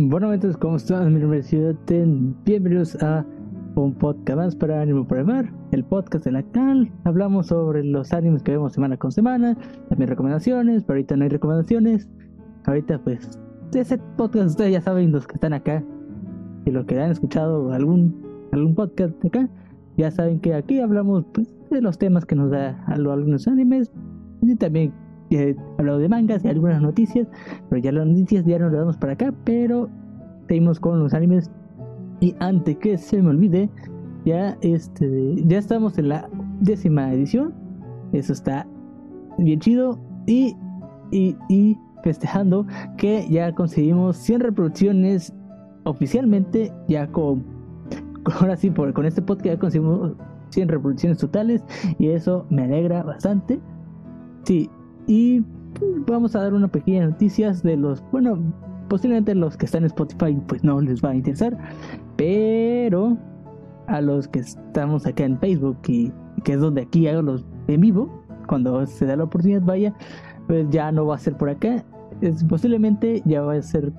Bueno, entonces, ¿cómo están? Mi nombre Bienvenidos a un podcast más para Ánimo por el Mar, el podcast en la cual hablamos sobre los animes que vemos semana con semana, también recomendaciones, pero ahorita no hay recomendaciones. Ahorita, pues, ese podcast, ustedes ya saben, los que están acá, y los que han escuchado algún, algún podcast de acá, ya saben que aquí hablamos pues, de los temas que nos da algunos animes y también hablado de mangas y algunas noticias, pero ya las noticias ya no las damos para acá, pero seguimos con los animes. Y antes que se me olvide, ya este ya estamos en la décima edición. Eso está bien chido. Y, y, y festejando que ya conseguimos 100 reproducciones oficialmente, ya con ahora sí, por, con este podcast ya conseguimos 100 reproducciones totales y eso me alegra bastante. Sí, y vamos a dar una pequeña noticias de los, bueno, posiblemente los que están en Spotify pues no les va a interesar, pero a los que estamos acá en Facebook y que es donde aquí hago los en vivo, cuando se da la oportunidad vaya, pues ya no va a ser por acá, es, posiblemente ya va a ser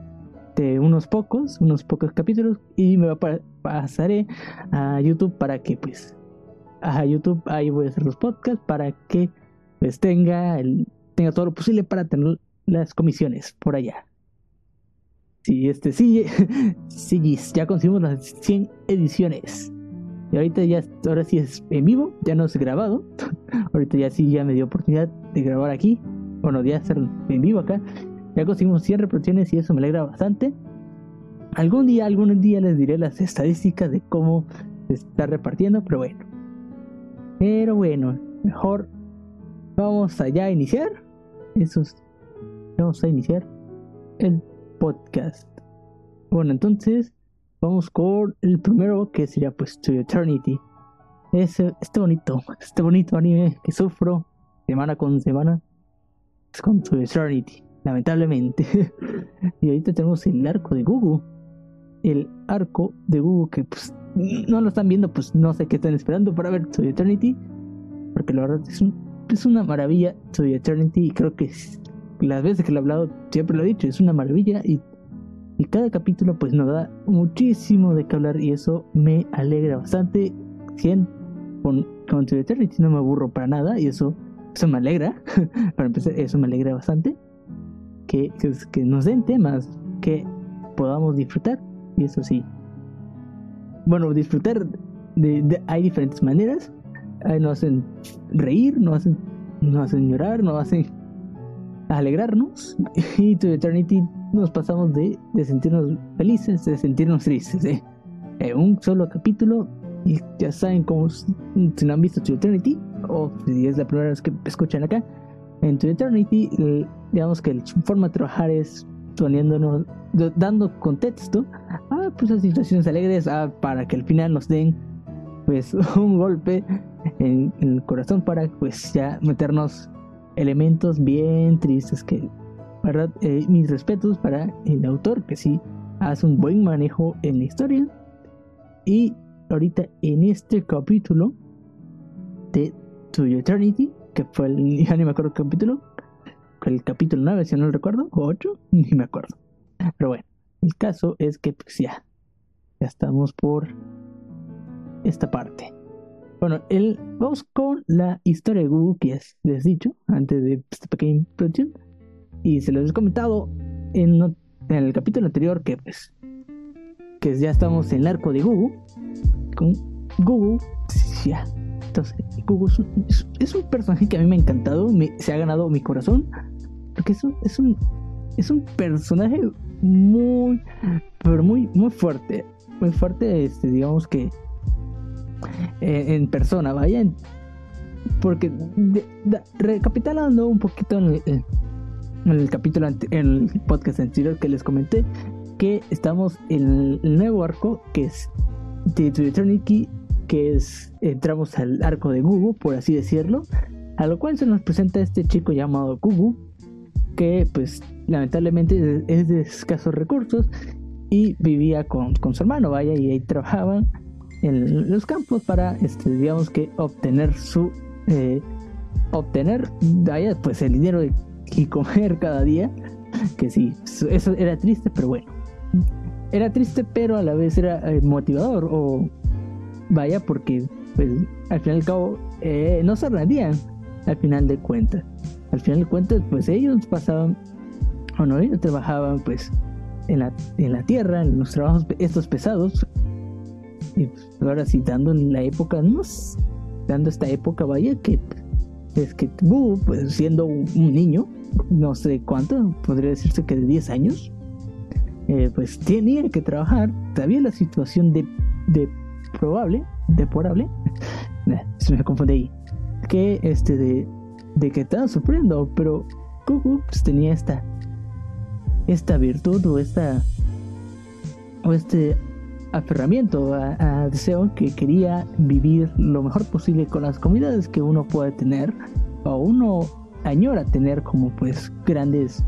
de unos pocos, unos pocos capítulos y me va a pasaré a YouTube para que pues a YouTube ahí voy a hacer los podcasts para que pues tenga el tenga todo lo posible para tener las comisiones por allá. Sí, este, sí, sí, ya conseguimos las 100 ediciones. Y ahorita ya, ahora sí es en vivo, ya no es grabado. ahorita ya sí, ya me dio oportunidad de grabar aquí. Bueno, de hacer en vivo acá. Ya conseguimos 100 reproducciones y eso me alegra bastante. Algún día, algún día les diré las estadísticas de cómo se está repartiendo, pero bueno. Pero bueno, mejor vamos allá a iniciar vamos a iniciar el podcast. Bueno, entonces vamos con el primero que sería pues To Eternity. Ese, este bonito, este bonito anime que sufro semana con semana es con To Eternity, lamentablemente. y ahorita tenemos el arco de Google. El arco de Google que pues no lo están viendo, pues no sé qué están esperando para ver To Eternity. Porque la verdad es un es una maravilla To Eternity y creo que las veces que lo he hablado siempre lo he dicho, es una maravilla y, y cada capítulo pues nos da muchísimo de qué hablar y eso me alegra bastante. 100 con, con Eternity no me aburro para nada y eso, eso me alegra, para empezar eso me alegra bastante. Que, que, nos den temas que podamos disfrutar y eso sí. Bueno, disfrutar de hay diferentes maneras nos hacen reír, nos hacen, nos hacen llorar, nos hacen alegrarnos. Y To Eternity nos pasamos de, de sentirnos felices, de sentirnos tristes. ¿eh? En un solo capítulo, y ya saben cómo, si no han visto To Eternity, o si es la primera vez que escuchan acá, en To Eternity, digamos que su forma de trabajar es poniéndonos, dando contexto a pues, situaciones alegres para que al final nos den pues un golpe en, el corazón para pues ya meternos elementos bien tristes que verdad eh, mis respetos para el autor que sí hace un buen manejo en la historia. Y ahorita en este capítulo de To Eternity que fue el ya ni me acuerdo el capítulo el capítulo 9 si no lo recuerdo o 8 ni me acuerdo. Pero bueno el caso es que pues ya ya estamos por esta parte bueno, el, vamos con la historia de Google que les he dicho antes de esta pequeña introducción. Y se los he comentado en, el capítulo anterior que pues que ya estamos en el arco de Google. Con Google, ya. Entonces, Google es un, personaje que a mí me ha encantado, se ha ganado mi corazón. Porque es un, es un, es un personaje muy, pero muy, muy fuerte. Muy fuerte, este, digamos que eh, en persona, vaya. Porque recapitulando un poquito en el, capítulo, en el podcast anterior que les comenté, que estamos en el nuevo arco que es The Eternity, que es entramos al arco de Gugu, por así decirlo, a lo cual se nos presenta este chico llamado Gugu, que pues lamentablemente es de escasos recursos y vivía con, con su hermano, vaya, y ahí trabajaban en los campos para, este, digamos que obtener su, eh, obtener, pues el dinero y comer cada día, que sí, eso era triste, pero bueno. era triste, pero a la vez era eh, motivador. O vaya, porque pues al final y al cabo eh, no se rendían al final de cuentas. Al final de cuentas, pues ellos pasaban, o no, ellos trabajaban pues en la, en la tierra, en los trabajos estos pesados. Y pues, ahora sí, dando en la época, no, dando esta época, vaya, que es que tú, pues siendo un, niño, no sé cuánto, podría decirse que de 10 años, eh, pues tenía que trabajar, sabía la situación de, de probable, deplorable, se me confunde ahí, que este de, de que estaba sufriendo, pero Goku pues, tenía esta, esta virtud o esta, o este aferramiento a, deseo que quería vivir lo mejor posible con las comunidades que uno puede tener o uno añora tener como pues grandes.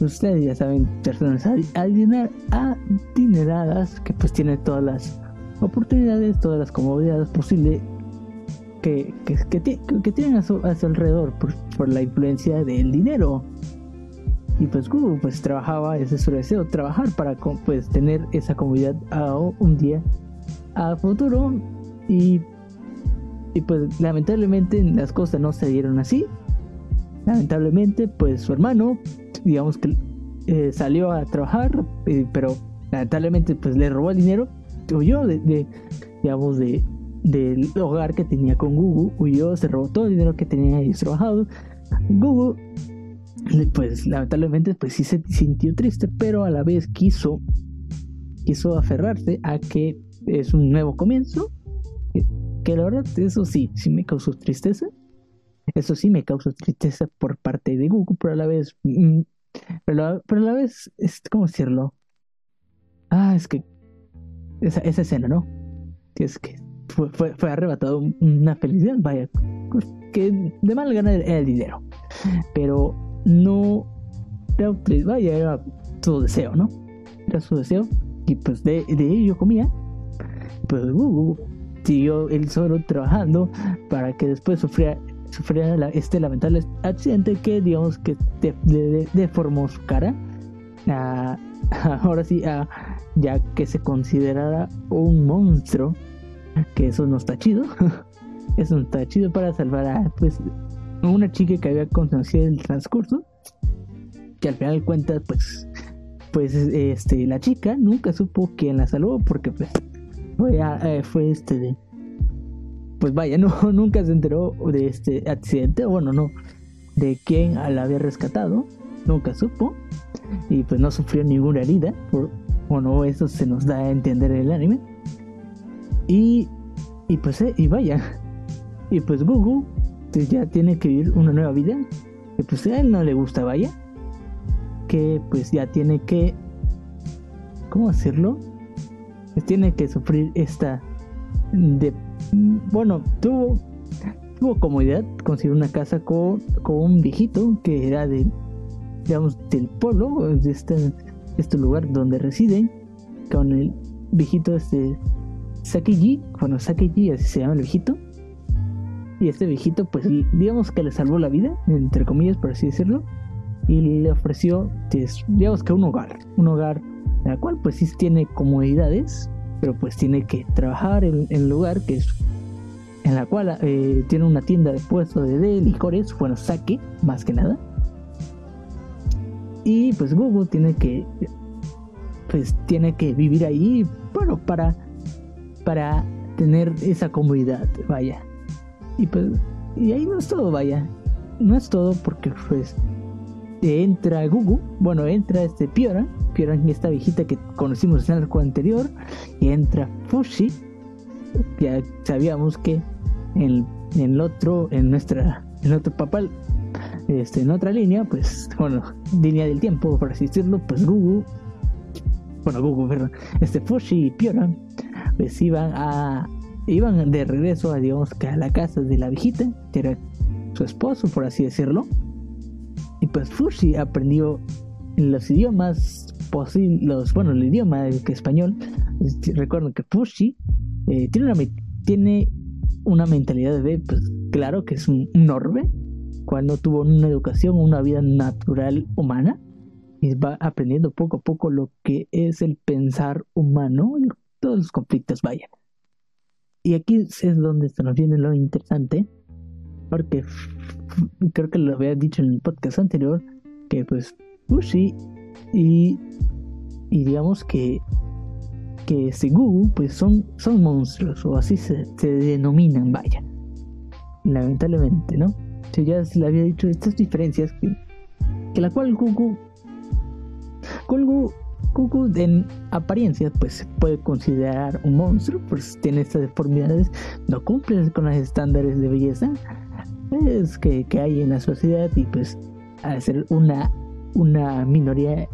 Ustedes ya saben personas adineradas que pues tienen todas las oportunidades todas las comodidades posibles que, que, tienen a su, alrededor por, por la influencia del dinero y pues Google pues trabajaba, ese es su deseo, trabajar para pues tener esa comunidad a un día a futuro y, y pues lamentablemente las cosas no se dieron así. Lamentablemente pues su hermano digamos que eh, salió a trabajar eh, pero lamentablemente pues le robó el dinero, huyó de, digamos de del hogar que tenía con Google, huyó, se robó todo el dinero que tenía ellos trabajado. Google pues lamentablemente pues sí se sintió triste, pero a la vez quiso quiso aferrarse a que es un nuevo comienzo, que, la verdad eso sí, sí me causó tristeza. Eso sí me causó tristeza por parte de Google, pero a la vez mm, pero, a la vez es como decirlo. Ah, es que esa, esa escena, ¿no? Es que fue, fue, arrebatado una felicidad, vaya, que de mal gana el dinero. Pero no vaya, era su deseo, ¿no? Era su deseo. Y pues de, de ello comía. Pues uh, siguió él solo trabajando para que después sufriera, sufriera este lamentable accidente que digamos que deformó su cara. ahora sí, ya que se considerara un monstruo, que eso no está chido. eso no está chido para salvar a pues una chica que había conocido el transcurso, que al final de cuentas, pues, pues este, la chica nunca supo quién la salvó, porque pues fue, eh, fue este de, pues vaya, no, nunca se enteró de este accidente, bueno, no, de quién la había rescatado, nunca supo, y pues no sufrió ninguna herida, por, bueno, eso se nos da a entender en el anime, y, y pues, eh, y vaya, y pues Ya tiene que vivir una nueva vida, que pues a él no le gusta, vaya, que pues ya tiene que, ¿cómo decirlo? Pues tiene que sufrir esta de, bueno, tuvo, tuvo comodidad, consiguió una casa con, con un viejito que era de, digamos, del pueblo, de este, este lugar donde residen, con el viejito este Sakiji, bueno, Sakiji así se llama el viejito, y este viejito, pues digamos que le salvó la vida, entre comillas, por así decirlo, y le ofreció, pues, digamos que un hogar, un hogar en el cual pues sí tiene comodidades, pero pues tiene que trabajar en, el lugar que es en la cual eh, tiene una tienda de puesto de, licores, bueno, saque, más que nada. Y pues Google tiene que pues tiene que vivir ahí, bueno, para para tener esa comodidad, vaya. Y pues, y ahí no es todo, vaya. No es todo porque pues entra Gugu, bueno, entra este Piora, Piora esta viejita que conocimos en el arco anterior, y entra Fushi, ya sabíamos que en, en el otro, en nuestra, en otro papel, este, en otra línea, pues, bueno, línea del tiempo, por así decirlo, pues Gugu, bueno, Gugu, perdón, este Fushi y Piora, pues iban a iban de regreso a digamos a la casa de la viejita, que era su esposo, por así decirlo. Y pues Fushi aprendió los idiomas posibles, bueno, el idioma que español. Recuerdo que Fushi eh, tiene, una, tiene una mentalidad de, pues claro que es un, un orbe, tuvo una educación, una vida natural humana. y va aprendiendo poco a poco lo que es el pensar humano, todos los conflictos, vaya. Y aquí es donde se nos viene lo interesante, porque creo que lo había dicho en el podcast anterior, que pues Fushi y, y digamos que que Segugu pues son, son monstruos o así se, denominan, vaya. Lamentablemente, ¿no? Si ya se le había dicho estas diferencias que, que la cual Gugu Gugu Gugu en apariencia pues se puede considerar un monstruo, pues tiene estas deformidades, no cumple con los estándares de belleza que, que hay en la sociedad y pues al ser una, una minoría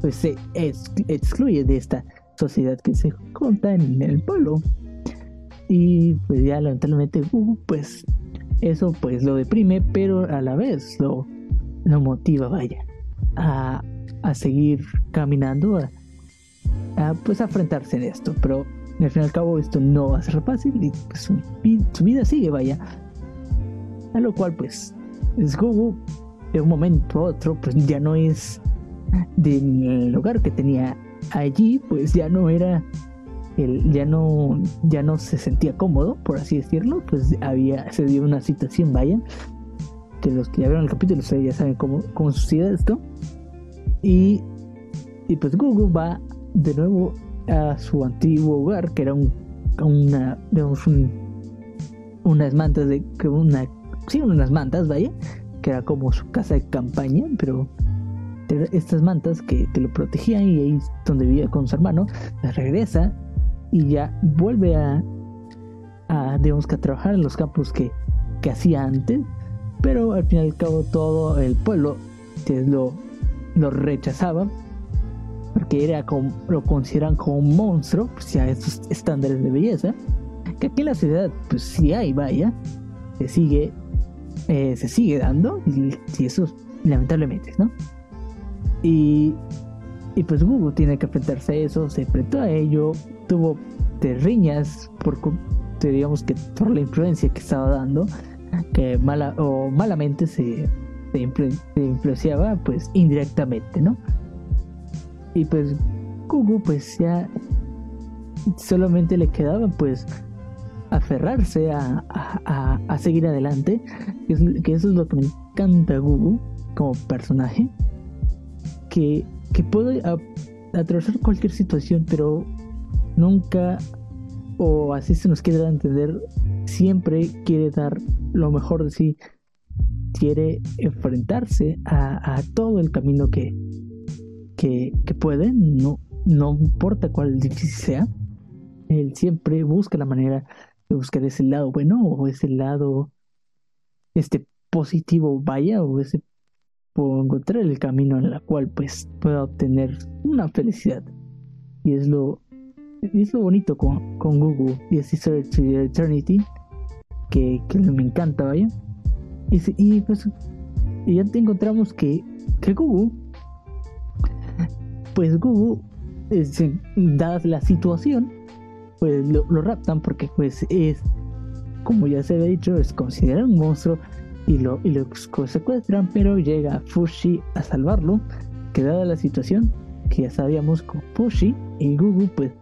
pues se excluye de esta sociedad que se junta en el pueblo. Y pues ya lamentablemente Gugu pues eso pues lo deprime pero a la vez lo, lo motiva vaya a, a seguir caminando, a, pues a enfrentarse en esto. Pero al fin y al cabo esto no va a ser fácil y pues, su, vida sigue, vaya. A lo cual pues es Google de un momento a otro pues ya no es del lugar que tenía allí, pues ya no era el, ya no ya no se sentía cómodo, por así decirlo, pues había se dio una situación, vaya, que los que ya vieron el capítulo ya saben cómo, cómo sucede esto. Y, y pues Google va de nuevo a su antiguo hogar, que era un, una, digamos, un, unas mantas de, que una, sí, unas mantas, vaya, que era como su casa de campaña, pero estas mantas que, que, lo protegían y ahí donde vivía con su hermano, regresa y ya vuelve a, a digamos que a trabajar en los campos que, que hacía antes, pero al fin y al cabo todo el pueblo que lo lo rechazaban porque era como, lo consideran como un monstruo, pues ya estos estándares de belleza, que aquí en la ciudad, pues sí hay, vaya, se sigue, eh, se sigue dando, y, eso lamentablemente, ¿no? Y, y pues Google tiene que enfrentarse a eso, se enfrentó a ello, tuvo terriñas por, digamos que por la influencia que estaba dando, que mala o malamente se se, influenciaba pues indirectamente, ¿no? Y pues Gugu pues ya solamente le quedaba pues aferrarse a, a, seguir adelante, que, eso es lo que me encanta Gugu como personaje, que, que puede atravesar cualquier situación, pero nunca, o así se nos quiere dar a entender, siempre quiere dar lo mejor de sí quiere enfrentarse a, todo el camino que, que, puede, no, no importa cuál difícil sea, él siempre busca la manera de buscar ese lado bueno o ese lado este positivo vaya o ese encontrar el camino en el cual pues pueda obtener una felicidad. Y es lo es lo bonito con, con Google y es Search Eternity que, que me encanta vaya y, pues y ya te encontramos que, que Google, pues Google, eh, dada la situación, pues lo, raptan porque pues es, como ya se había dicho, es considerado un monstruo y lo, y lo secuestran, pero llega Fushi a salvarlo, que dada la situación, que ya sabíamos con Fushi y Google pues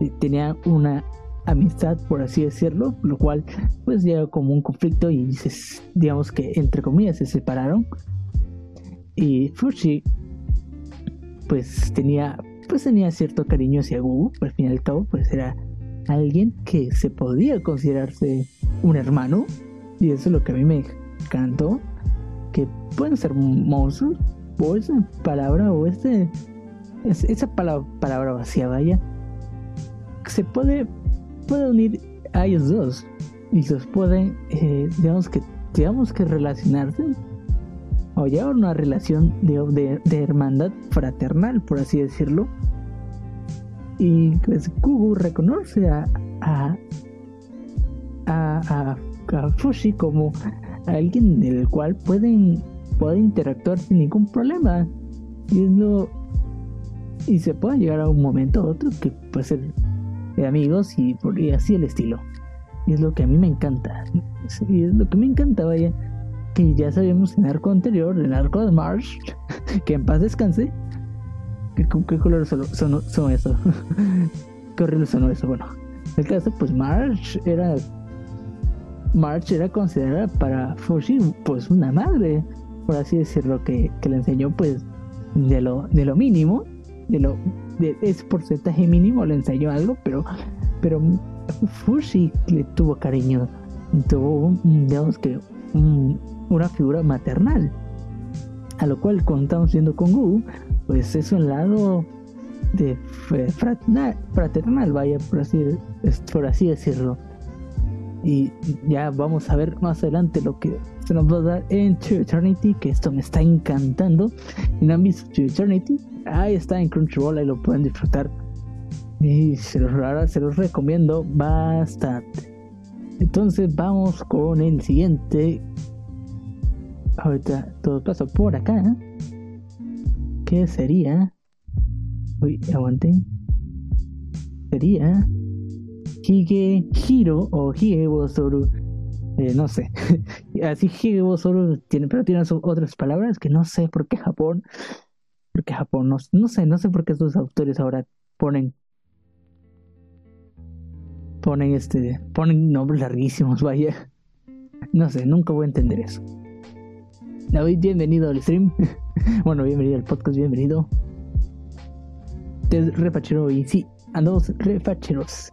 eh, tenía una amistad, por así decirlo, lo cual pues llega como un conflicto y digamos que entre comillas se separaron. Y Fushi pues tenía pues tenía cierto cariño hacia Gugu, al fin y al cabo pues era alguien que se podía considerarse un hermano y eso es lo que a mí me encantó que pueden ser monstruos o esa palabra o este esa palabra, palabra vacía vaya se puede puede unir a ellos dos y los pueden, eh, digamos que, digamos que relacionarse o llevar una relación de, de, hermandad fraternal, por así decirlo. Y pues Kugu reconoce a, a, a, a, Fushi como alguien del cual pueden, pueden interactuar sin ningún problema. Y es lo. Y se puede llegar a un momento a otro que puede ser de amigos y, así el estilo. Y es lo que a mí me encanta. Y es lo que me encanta, vaya. Que ya sabemos en el arco anterior, en el arco de March, que en paz descanse, ¿Qué, colores son, son, son eso? qué horrible sonó eso. Bueno, el caso, pues March era. March era considerada para Fushi, pues una madre, por así decirlo, que, que le enseñó, pues, de lo, de lo mínimo, de lo de ese porcentaje mínimo le enseñó algo, pero, pero Fushi le tuvo cariño, tuvo, digamos que, una figura maternal. A lo cual, cuando estamos viendo con Gu, pues es un lado de fraternal, fraternal vaya, por así, por así decirlo. Y ya vamos a ver más adelante lo que se nos va a dar en True Eternity, que esto me está encantando. Y no han visto True Eternity, ahí está en Crunchyroll, ahí lo pueden disfrutar. Y se los, se los recomiendo bastante. Entonces vamos con el siguiente. Ahorita todo paso por acá. ¿Qué sería? Uy, aguanten. Sería Hige Hiro o Hige Bosoru. Eh, no sé. Así Hige Bosoru tiene, pero tiene otras palabras que no sé por qué Japón. Porque Japón, no, no sé, no sé por qué sus autores ahora ponen ponen este ponen nombres larguísimos vaya. No sé nunca voy a entender eso. David bienvenido al stream. Bueno bienvenido al podcast bienvenido. Es refachero y sí andamos refacheros.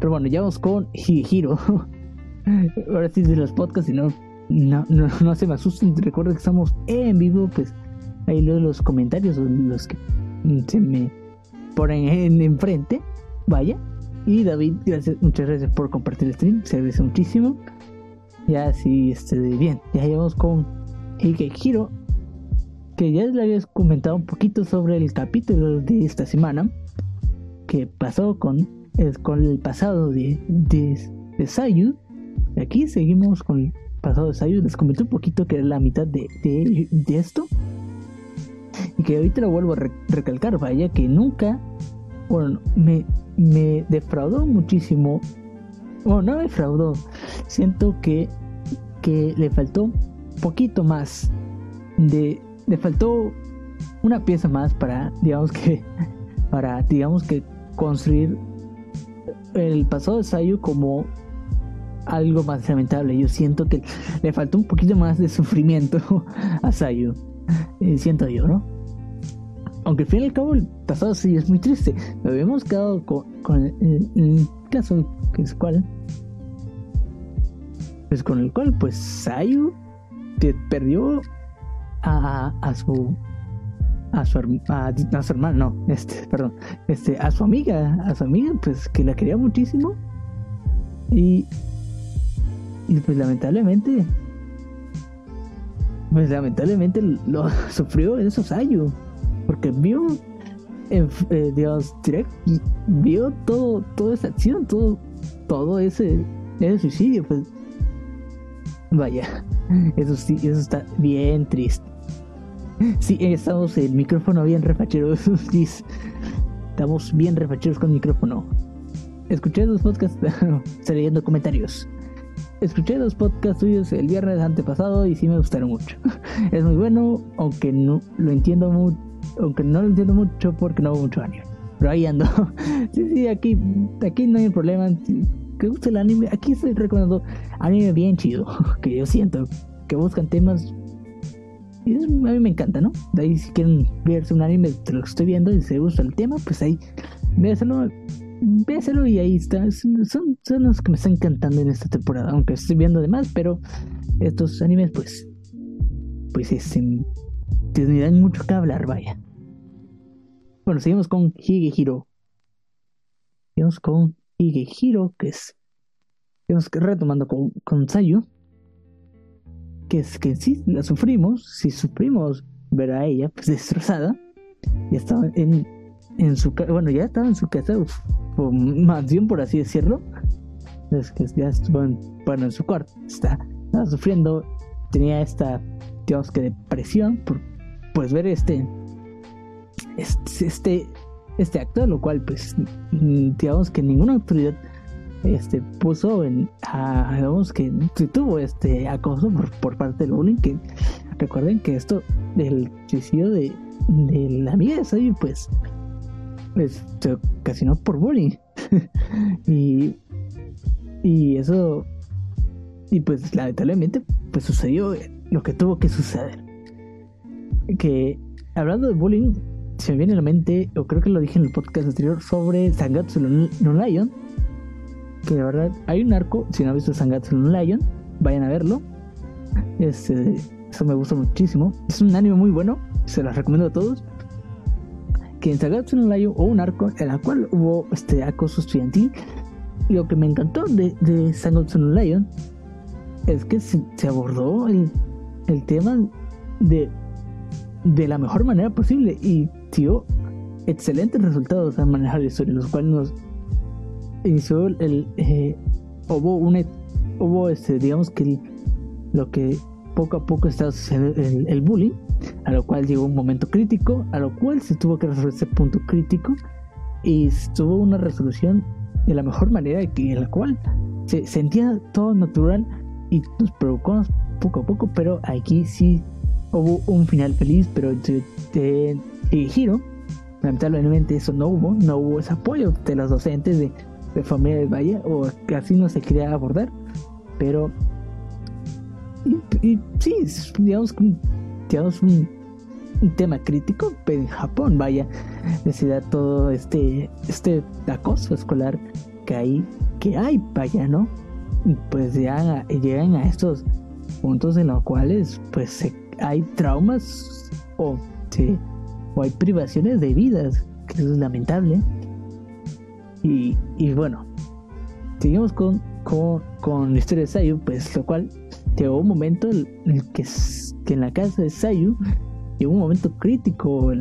Pero bueno ya vamos con Hiro ahora sí de los podcasts y no no, no, se me asusten. Recuerden que estamos en vivo pues ahí leo los comentarios los que se me ponen en enfrente vaya y David, gracias, muchas gracias por compartir el stream, se agradece muchísimo. Ya sí, este, bien, ya llevamos con Hiro, que ya les había comentado un poquito sobre el capítulo de esta semana, que pasó con, con el pasado de, de, Sayu. Aquí seguimos con el pasado de Sayu, les comenté un poquito que era la mitad de, de, esto. Y que ahorita lo vuelvo a recalcar, vaya que nunca, bueno, me, me defraudó muchísimo. Bueno, no me defraudó. Siento que, que le faltó un poquito más. De, le faltó una pieza más para, digamos que, para, digamos que construir el pasado de Sayu como algo más lamentable. Yo siento que le faltó un poquito más de sufrimiento a Sayu. Eh, siento yo, ¿no? Aunque al fin y al cabo el pasado sí es muy triste. Lo habíamos quedado con, el, caso que es cual. Pues con el cual, pues Sayu perdió a, su a su, a, su hermana, no, este, perdón, este, a su amiga, a su amiga, pues que la quería muchísimo. Y, y pues lamentablemente, pues lamentablemente lo sufrió eso Sayu porque vio en eh, Dios Direct y vio todo, toda esa acción, todo, todo ese, ese suicidio, pues vaya, eso sí, eso está bien triste. Sí, estamos el micrófono bien refacheros, estamos bien refacheros con micrófono. Escuché los podcasts, leyendo comentarios. Escuché los podcasts tuyos el viernes antepasado y sí me gustaron mucho. Es muy bueno, aunque no lo entiendo mucho aunque no lo entiendo mucho porque no hago mucho anime. Pero ahí ando. sí, sí, aquí, aquí no hay problema. Que gusta el anime, aquí estoy recomendando anime bien chido. Que yo siento que buscan temas. Y a mí me encanta, ¿no? De ahí si quieren verse un anime de lo que estoy viendo y se gusta el tema, pues ahí véselo, véselo y ahí está. Son, son los que me están encantando en esta temporada. Aunque estoy viendo demás, pero estos animes, pues, pues es, me dan mucho que hablar, vaya. Bueno, seguimos con Higehiro. Seguimos con Higehiro, que es. Seguimos retomando con, con Sayu. Que es que sí la sufrimos. Si sufrimos ver a ella pues destrozada. Ya estaba en, en su Bueno, ya estaba en su casa. mansión, por así decirlo. Es que ya estuvo en, bueno, en su cuarto. Está, estaba sufriendo. Tenía esta, digamos que depresión por pues ver este este este acto lo cual pues digamos que ninguna autoridad este puso en digamos que tuvo este acoso por, parte del bullying que recuerden que esto del suicidio de, de la amiga de Sayu, pues, pues se ocasionó por bullying. y, y eso, y pues lamentablemente, pues sucedió lo que tuvo que suceder. Que hablando de bullying, se me viene a la mente, o creo que lo dije en el podcast anterior, sobre Sangatsu no Lion. Que de verdad hay un arco, si no han visto Sangatsu no Lion, vayan a verlo. Este, eso me gusta muchísimo. Es un anime muy bueno, se los recomiendo a todos. Que en Sangatsu no Lion hubo un arco en el cual hubo este acoso estudiantil. Y lo que me encantó de, de Sangatsu no Lion es que se, abordó el, el tema de, de la mejor manera posible y dio excelentes resultados al manejar la historia, los cuales nos inició el, eh, hubo una hubo este digamos que lo que poco a poco estaba sucediendo el, bullying a lo cual llegó un momento crítico a lo cual se tuvo que resolver ese punto crítico y tuvo una resolución de la mejor manera en la cual se sentía todo natural y nos provocó poco a poco pero aquí sí hubo un final feliz pero de, de, giro lamentablemente eso no hubo no hubo ese apoyo de los docentes de de familia de Valle, o así no se quería abordar, pero y, sí, digamos, digamos un, un, tema crítico en Japón, vaya, necesidad todo este, este acoso escolar que hay, que hay, vaya, ¿no? pues ya llegan a estos puntos en los cuales pues hay traumas o, o hay privaciones de vidas, que eso es lamentable. Y, bueno, seguimos con, con, con, la historia de Sayu, pues lo cual llegó un momento en el que, en la casa de Sayu llegó un momento crítico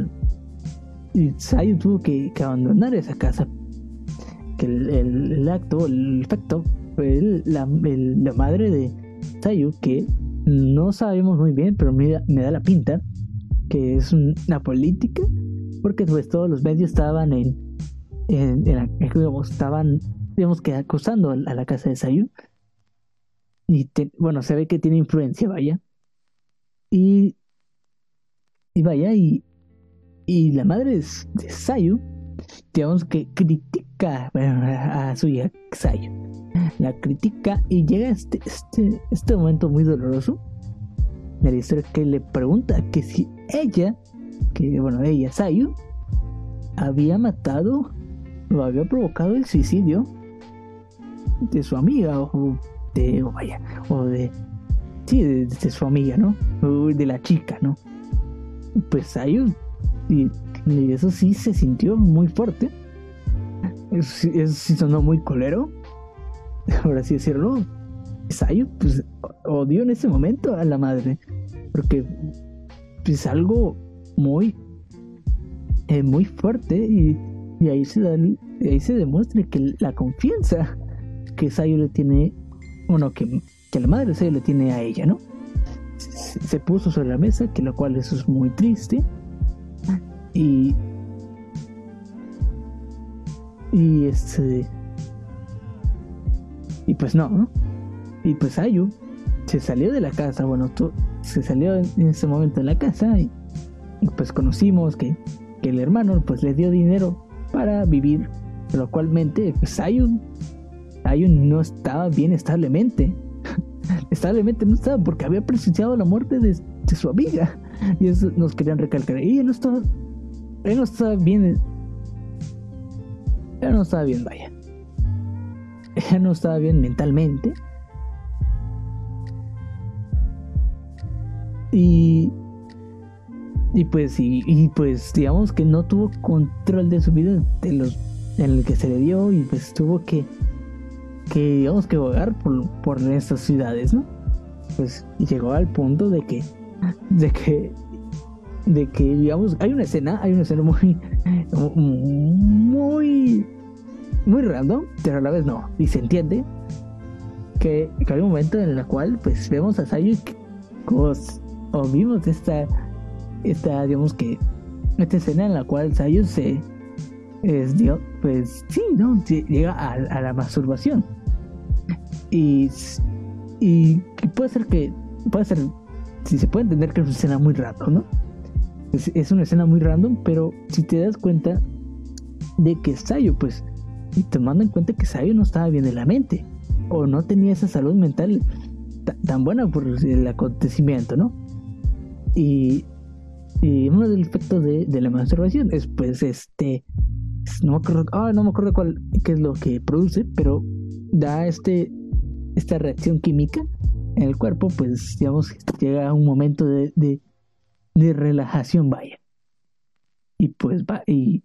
y Sayu tuvo que, abandonar esa casa. Que el, el, acto, el efecto, fue la, la madre de Sayu, que no sabemos muy bien, pero me da, me da la pinta que es una política, porque pues todos los medios estaban en estaban, digamos que acosando a la casa de Sayu. Y bueno, se ve que tiene influencia, vaya. Y, y vaya, y, y la madre de, Sayu, digamos que critica a su hija Sayu. La critica y llega este, este, este momento muy doloroso de la historia que le pregunta que si ella, que bueno, ella, Sayu, había matado lo había provocado el suicidio de su amiga o de o vaya o de sí de, su amiga no o de la chica no pues hay un y, eso sí se sintió muy fuerte. Eso, sí sonó muy colero ahora sí decirlo Sayu pues odió en ese momento a la madre porque es algo muy eh, muy fuerte y ahí se, da, ahí se demuestra que la confianza que Sayo le tiene, bueno, que, la madre de Sayo le tiene a ella, ¿no? Se, puso sobre la mesa, que lo cual eso es muy triste. Y. Y este. Y pues no, ¿no? Y pues Ayu se salió de la casa, bueno, se salió en ese momento de la casa y, pues conocimos que, que el hermano pues le dio dinero para vivir, lo cualmente pues Ayun, Ayun no estaba bien establemente. establemente no estaba porque había presenciado la muerte de, su amiga. Y eso nos querían recalcar. Y él no estaba, él no estaba bien. Él no estaba bien, vaya. Él no estaba bien mentalmente. Y y pues, y, pues digamos que no tuvo control de su vida de los, en el que se le dio y pues tuvo que, que digamos que vagar por, por estas ciudades, ¿no? Pues llegó al punto de que, de que, de que digamos, hay una escena, hay una escena muy, muy, muy random, pero a la vez no, y se entiende que, hay un momento en el cual pues vemos a Sayu o vimos esta esta, digamos que, esta escena en la cual Sayu se, es, pues sí, ¿no? Llega a, la masturbación. Y, y puede ser que, puede ser si se puede entender que es una escena muy random, ¿no? Es, una escena muy random, pero si te das cuenta de que Sayo, pues, y tomando en cuenta que Sayo no estaba bien de la mente, o no tenía esa salud mental tan buena por el acontecimiento, ¿no? Y, uno de los efectos de, la masturbación es, pues, este, no me acuerdo, ah, no me acuerdo cuál, qué es lo que produce, pero da este, esta reacción química en el cuerpo, pues, digamos, llega a un momento de, de, relajación, vaya. Y pues va, y,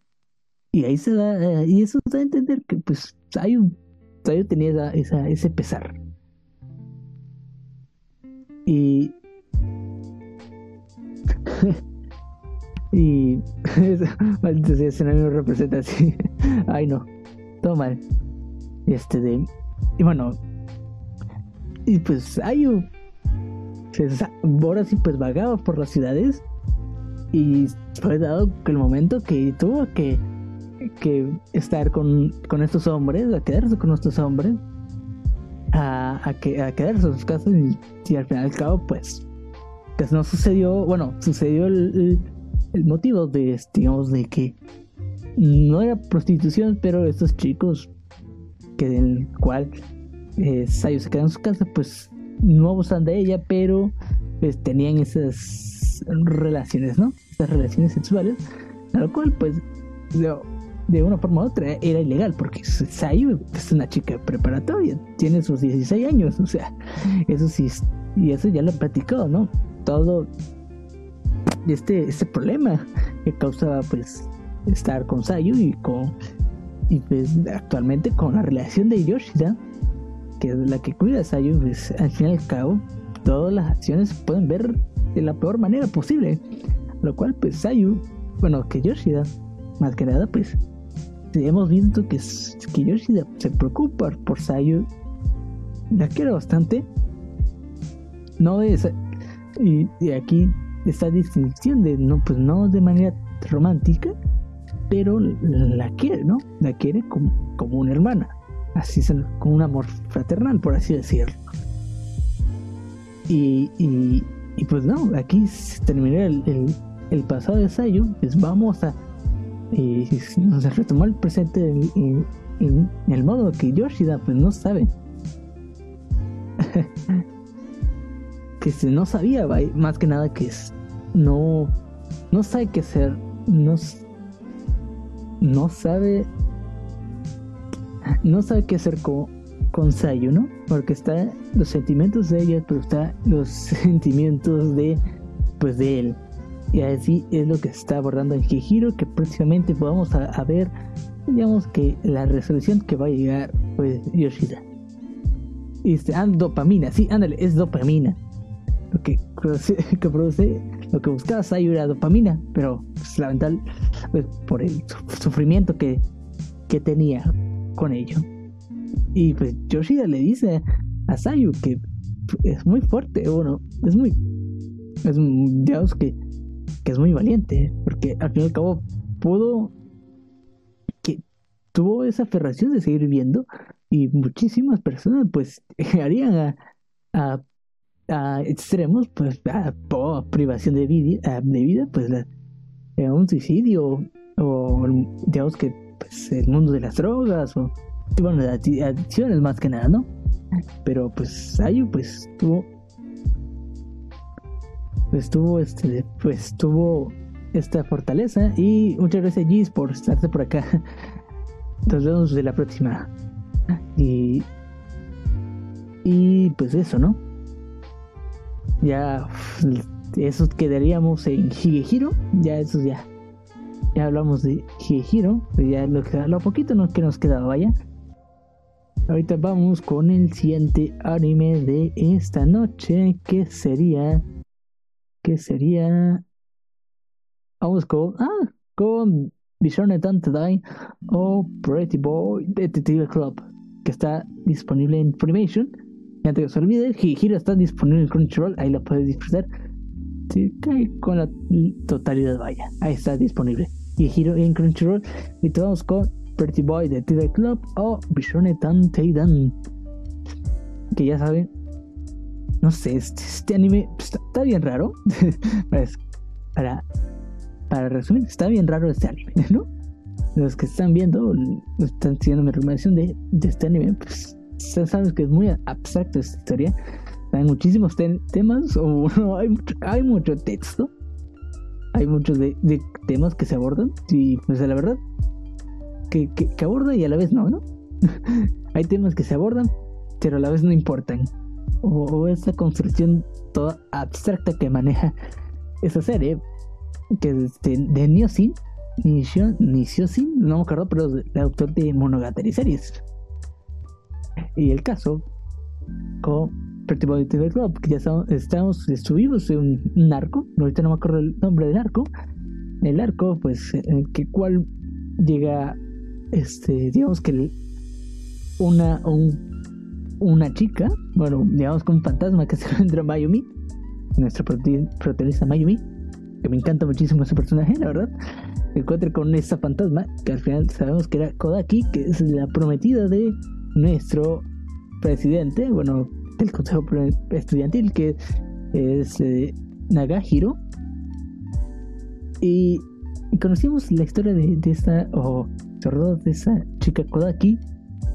y ahí se da, y eso da a entender que, pues, un, tenía esa, ese pesar. Y. y. Maldito sea, ese no representa así. Ay, no. Todo mal. Este de. Y bueno. Y pues hay un. Ahora sí, pues vagaba por las ciudades. Y fue dado que el momento que tuvo que. Que estar con, con estos hombres, a quedarse con estos hombres a, a, que, a quedarse en sus casas y, al final al cabo pues pues no sucedió bueno sucedió el, el, motivo de digamos de que no era prostitución pero estos chicos que del cual eh, Sayo se quedó en su casa pues no abusan de ella pero pues tenían esas relaciones no esas relaciones sexuales a lo cual pues de una forma u otra era ilegal, porque Sayu es una chica preparatoria, tiene sus 16 años, o sea, eso sí, y eso ya lo he platicado, ¿no? Todo este, este problema que causaba pues estar con Sayu y con y pues actualmente con la relación de Yoshida que es la que cuida Sayu pues al fin y al cabo todas las acciones se pueden ver de la peor manera posible lo cual pues Sayu bueno que Yoshida más que nada pues hemos visto que, que Yoshi se preocupa por Sayu. La quiere bastante. No es. Y, aquí esta distinción de no, pues no de manera romántica, pero la quiere, ¿no? La quiere como, como una hermana. Así con un amor fraternal, por así decirlo. Y, y, pues no, aquí se terminó el, el pasado de Sayu, pues vamos a y nos retomó el presente en, el modo que Yoshida pues no sabe que no sabía más que nada que no no sabe qué hacer no no sabe no sabe qué hacer con con Sayu, ¿no? Porque está los sentimientos de ella, pero está los sentimientos de pues de él. Y así es lo que se está abordando en Hihiro, que próximamente vamos a, ver, digamos que la resolución que va a llegar pues Yoshida. Y este, dopamina, sí, ándale, es dopamina. Lo que, que produce, lo que buscaba Sayu era dopamina, pero pues, lamentable pues, por el sufrimiento que, que tenía con ello. Y pues Yoshida le dice a Sayu que es muy fuerte, bueno, es muy, es digamos que que es muy valiente, porque al fin y al cabo pudo, que tuvo esa aferración de seguir viviendo y muchísimas personas pues harían a, extremos, pues a, privación de vida, de vida pues eh, un suicidio o digamos que pues el mundo de las drogas o bueno, adicciones más que nada, ¿no? Pero pues Ayu pues tuvo estuvo este pues tuvo esta fortaleza y muchas gracias Gis por estarte por acá. Nos vemos de la próxima. Y y pues eso no ya eso quedaríamos en Higehiro ya eso ya ya hablamos de Higehiro ya lo, lo poquito que nos quedaba vaya. Ahorita vamos con el siguiente anime de esta noche que sería que sería vamos con ah con Vision Die o Pretty Boy Detective Club que está disponible en Funimation y antes que se olvide Hiro está disponible en Crunchyroll ahí lo puedes disfrutar con la totalidad vaya ahí está disponible Hiro en Crunchyroll y te con Pretty Boy Detective Club o Vision Teidan que ya saben no sé este, este anime está está bien raro. pues, para, para resumir, está bien raro este anime, ¿no? Los que están viendo, están siguiendo mi recomendación de, de este anime, pues sabes que es muy abstracto esta historia. Hay muchísimos temas, o hay, mucho, hay mucho texto, hay muchos de, temas que se abordan, y pues la verdad, que, que, aborda y a la vez no, ¿no? hay temas que se abordan, pero a la vez no importan. O, esa construcción toda abstracta que maneja esa serie, que es de, de Niosin, Nishiosin, no me acuerdo, pero el autor de Monogatari series. Y el caso con Pretty Boy Club, que ya estamos, estamos estuvimos en un, arco, ahorita no me acuerdo el nombre del arco. El arco, pues, en que cual llega, este, digamos que una, un, una chica, bueno, digamos con un fantasma que se encuentra Mayumi, nuestra protagonista Mayumi, que me encanta muchísimo ese personaje, la verdad, encuentra con esta fantasma, que al final sabemos que era Kodaki, que es la prometida de nuestro presidente, bueno, del Consejo Estudiantil, que es eh, Nagahiro. Y conocimos la historia de, esta, o de esa chica Kodaki,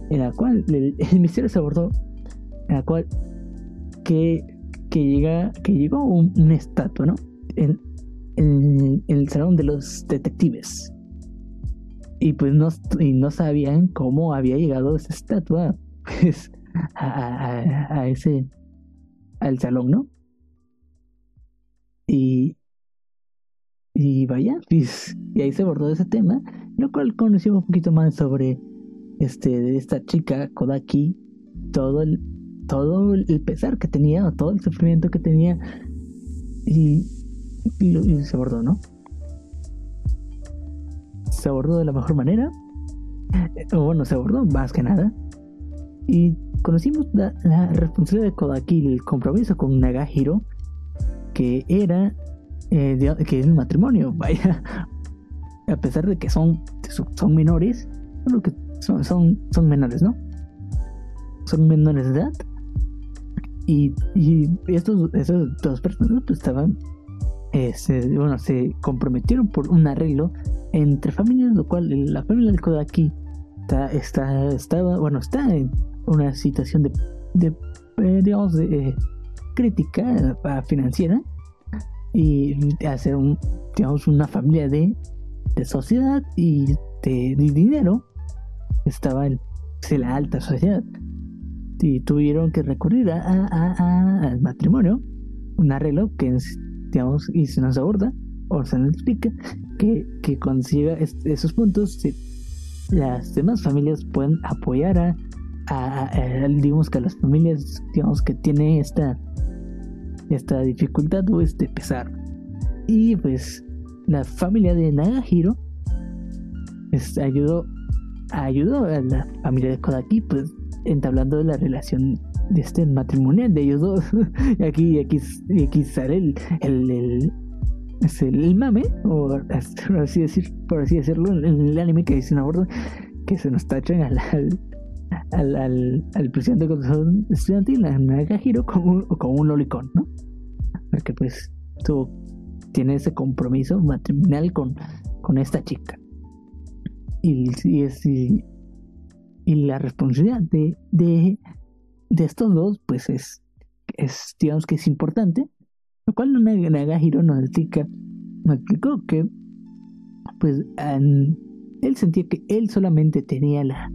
en la cual el, misterio se abordó, en la cual que, que, llega, que llegó un, estatua, ¿no? En, el salón de los detectives y pues no, y no sabían cómo había llegado esa estatua pues, a, ese al salón, ¿no? Y y vaya, pues, y ahí se abordó ese tema, lo cual conocimos un poquito más sobre este de esta chica Kodaki, todo el todo el pesar que tenía, todo el sufrimiento que tenía y, y se abordó, ¿no? Se abordó de la mejor manera. O bueno, se abordó más que nada. Y conocimos la, responsabilidad de Kodaki, el compromiso con Nagahiro, que era eh, que es el matrimonio. Vaya, a pesar de que son, son menores, que son, son, son menores, ¿no? Son menores de edad. Y, y estos, esas dos personas pues, estaban eh, bueno, se comprometieron por un arreglo entre familias, lo cual la familia del Kodaki está, estaba, bueno, está en una situación de, de eh, digamos, de, eh, crítica financiera y hacer un, digamos, una familia de, de sociedad y de, dinero. Estaba en, la alta sociedad. Y tuvieron que recurrir a, al matrimonio, un arreglo que digamos, y se nos o se nos explica, que, que consiga esos puntos, las demás familias pueden apoyar a, digamos que a las familias, digamos, que tiene esta, esta dificultad o este pesar. Y pues la familia de Nagahiro pues, ayudó, ayudó a la familia de Kodaki, pues entablando la relación de este matrimonial de ellos dos. y aquí, aquí, aquí sale el, es el, mame, o por así, decir, por así decirlo, en el anime que dice una borda que se nos tachan al, al, al, al, presidente de estudiantil, a Nagahiro, como un, como un lolicón, ¿no? Porque pues tú tiene ese compromiso matrimonial con, con esta chica. Y, y, es, y, y la responsabilidad de, de de estos dos, pues es, es digamos que es importante, lo cual Nagahiro nos explica, nos explicó que, pues, él sentía que él solamente tenía la,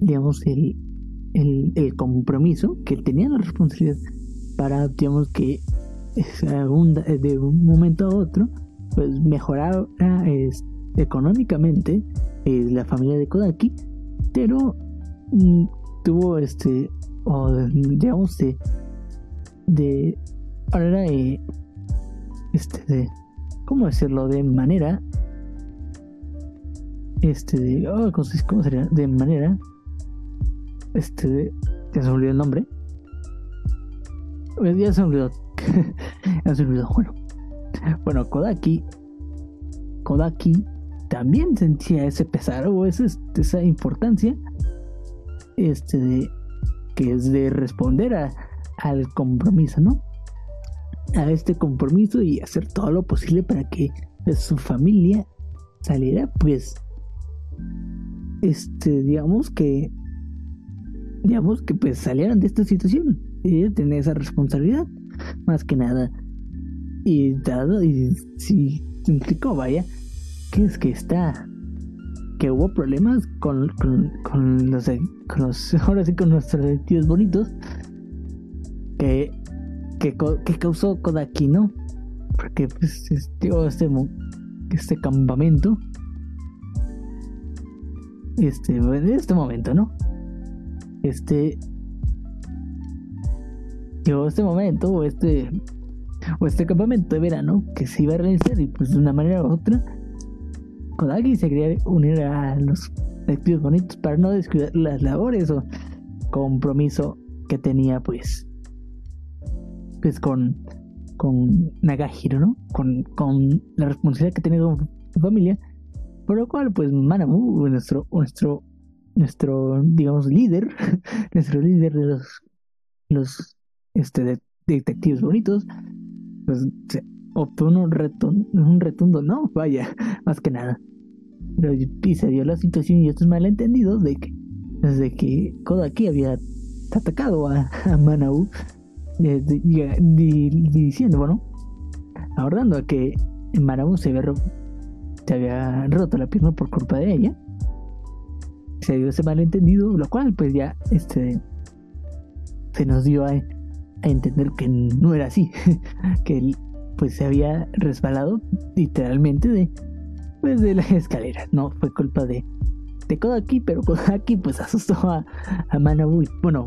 digamos, el, el, el compromiso, que él tenía la responsabilidad para, digamos, que de un momento a otro, pues mejorar económicamente eh, la familia de Kodaki, pero mm, tuvo este digamos de ahora de este de cómo decirlo de manera este de oh, cómo sería de manera este ya se olvidó el nombre. Ya se olvidó. Ya se olvidó bueno. Bueno Kodaki Kodaki también sentía ese pesar o ese, esa importancia este de que es de responder a, al compromiso, ¿no? A este compromiso y hacer todo lo posible para que su familia saliera, pues, este, digamos que, digamos que pues salieran de esta situación. Y tener esa responsabilidad, más que nada. Y dado, y si implicó, vaya, que es que está que hubo problemas con, con, con los, con los ahora sí con nuestros detectives bonitos que, que, que causó Kodaki, ¿no? Porque pues este, este, este campamento este en este momento, ¿no? Este llegó este momento o este o este campamento de verano que se iba a realizar y pues de una manera u otra Kodaki se quería unir a los detectives bonitos para no descuidar las labores o compromiso que tenía pues pues con con Nagahiro, ¿no? Con, con la responsabilidad que tenía con su familia, por lo cual pues Manabu, nuestro nuestro nuestro digamos líder, nuestro líder de los los este detectives bonitos, pues optó un retundo, un retundo, no, vaya, más que nada. Pero y se dio la situación y estos malentendidos de que desde que Kodaki había atacado a, a Manau diciendo, bueno, abordando a que Manau se había, se había roto la pierna por culpa de ella. Se dio ese malentendido, lo cual pues ya este se nos dio a, entender que no era así, que pues se había resbalado literalmente de pues de la escalera. No fue culpa de, de Kodaki, pero Kodaki pues asustó a, a Manabu. Bueno,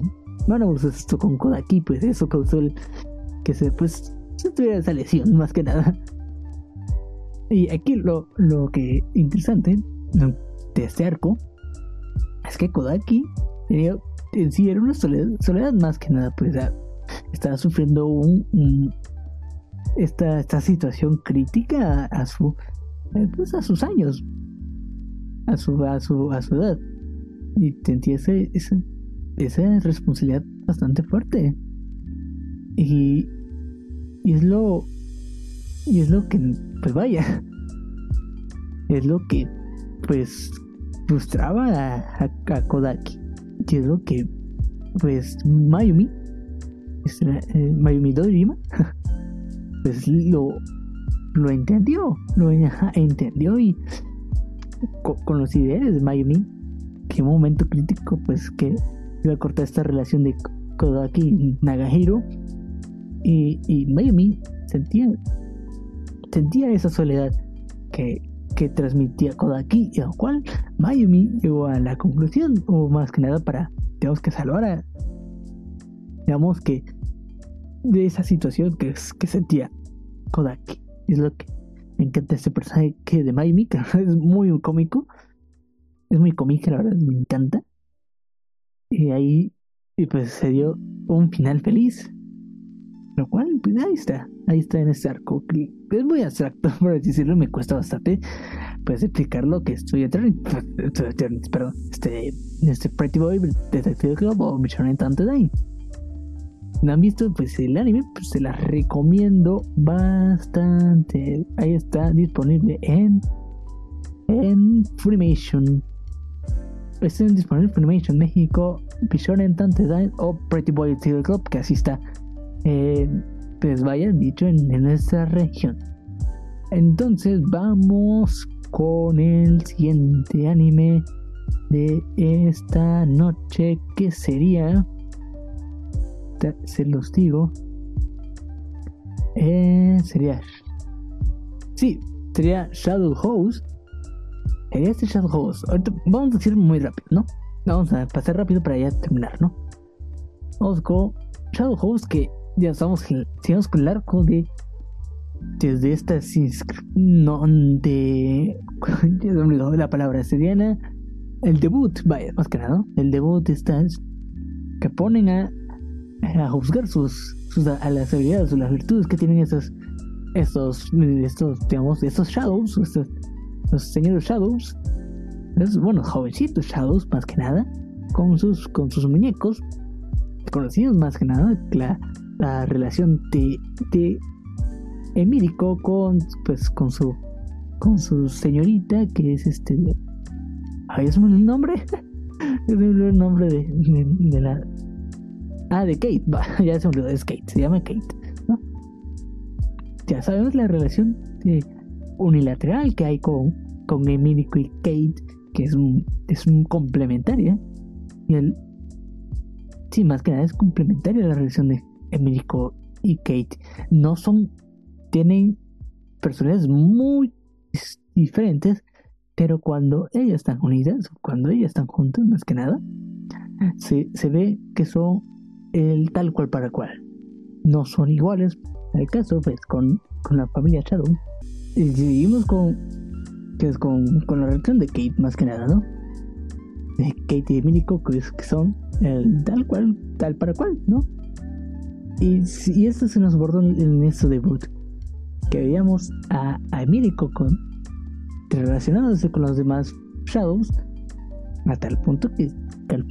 Manabu se asustó con Kodaki, pues eso causó el, que se pues se tuviera esa lesión más que nada. Y aquí lo, lo que interesante de este arco es que Kodaki tenía, en sí era una soledad, soledad más que nada, pues estaba sufriendo un esta, esta situación crítica a, su eh, pues a sus años a su a su a su edad y sentía ese, esa responsabilidad bastante fuerte. Y y es lo y es lo que pues vaya es lo que pues frustraba a, Kodaki. Y es lo que pues Mayumi este, eh, Mayumi Dojima pues lo, lo entendió, lo entendió y con, los ideales de Mayumi, que momento crítico, pues que iba a cortar esta relación de Kodaki y Nagahiro, y, y Mayumi sentía, sentía esa soledad que, que transmitía Kodaki, y lo cual Mayumi llegó a la conclusión, o más que nada para, digamos que salvar a, digamos que de esa situación que, que sentía Kodaki. Es lo que me encanta este personaje que de Mayumi, que es muy cómico. Es muy cómico, la verdad, me encanta. Y ahí, y pues se dio un final feliz. Lo cual, pues ahí está, ahí está en este arco. Que es muy abstracto, por decirlo, me cuesta bastante pues explicar lo que estoy Eternity, perdón, este, este Pretty Boy Detective Club o Mission Day no han visto pues el anime, pues se las recomiendo bastante. Ahí está disponible en en Funimation. Está disponible en Funimation México, en Tante o Pretty Boy Theater Club, que así está. Eh, pues vaya dicho en, nuestra región. Entonces vamos con el siguiente anime de esta noche que sería se los digo. Eh, sería. Sí, sería Shadow Host. Sería este Shadow Host. vamos a decir muy rápido, ¿no? Vamos a pasar rápido para ya terminar, ¿no? Vamos con Shadow Host, que ya estamos, sigamos con el arco de. Desde esta. No, de. ya se me la palabra. Sería el debut, vaya, más que nada, El debut está. Que ponen a a juzgar sus, sus a las habilidades o las virtudes que tienen esos estos estos digamos estos shadows estos, los señores shadows esos, bueno jovencitos shadows más que nada con sus con sus muñecos conocidos más que nada la, la relación de, de Emirico con pues con su con su señorita que es este ay es el nombre es el nombre de, de, la ah de Kate ya se me olvidó es Kate se llama Kate ¿no? ya sabemos la relación unilateral que hay con con Emirico y Kate que es un es un complementaria y el sí más que nada es complementaria la relación de Emirico y Kate no son tienen personalidades muy diferentes, pero cuando ellas están unidas, cuando ellas están juntas, más que nada, se, se ve que son el tal cual para cual. No son iguales. El caso, pues, con, con la familia Shadow. Y seguimos con, con, con la relación de Kate, más que nada, ¿no? De Kate y Emilico, que, son el tal cual, tal para cual, ¿no? Y, y esto se nos abordó en, este debut que veíamos a, a con relacionándose con los demás Shadows a tal punto que, al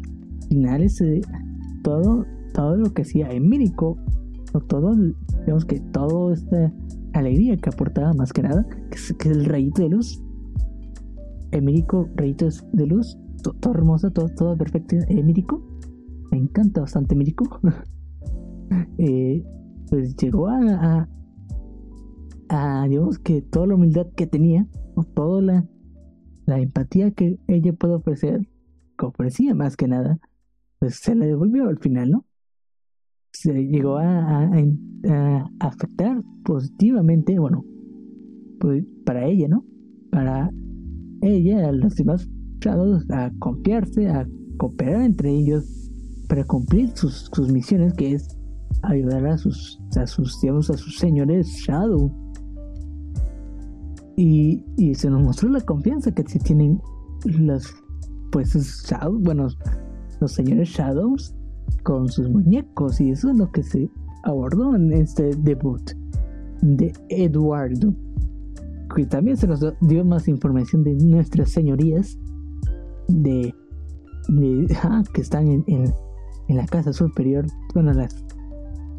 final ese, todo todo lo que hacía Emirico o todo digamos que toda esta alegría que aportaba más que nada que es, el rayito de luz. Emirico rayitos de luz todo, hermoso todo, todo perfecto. Emirico me encanta bastante Emirico eh, pues llegó a, a, digamos que toda la humildad que tenía, o toda la, la empatía que ella puede ofrecer, que ofrecía más que nada, pues se la devolvió al final, ¿no? Se llegó a, afectar positivamente, bueno, pues para ella, ¿no? Para ella, a los demás Shadows, a confiarse, a cooperar entre ellos para cumplir sus, sus misiones, que es ayudar a sus, a sus, digamos, a sus señores Shadow y, y se nos mostró la confianza que tienen los, pues, Shadows, bueno, los señores Shadows con sus muñecos. Y eso es lo que se abordó en este debut de Eduardo. Que también se nos dio más información de nuestras señorías de, ah, que están en, la casa superior, bueno, la,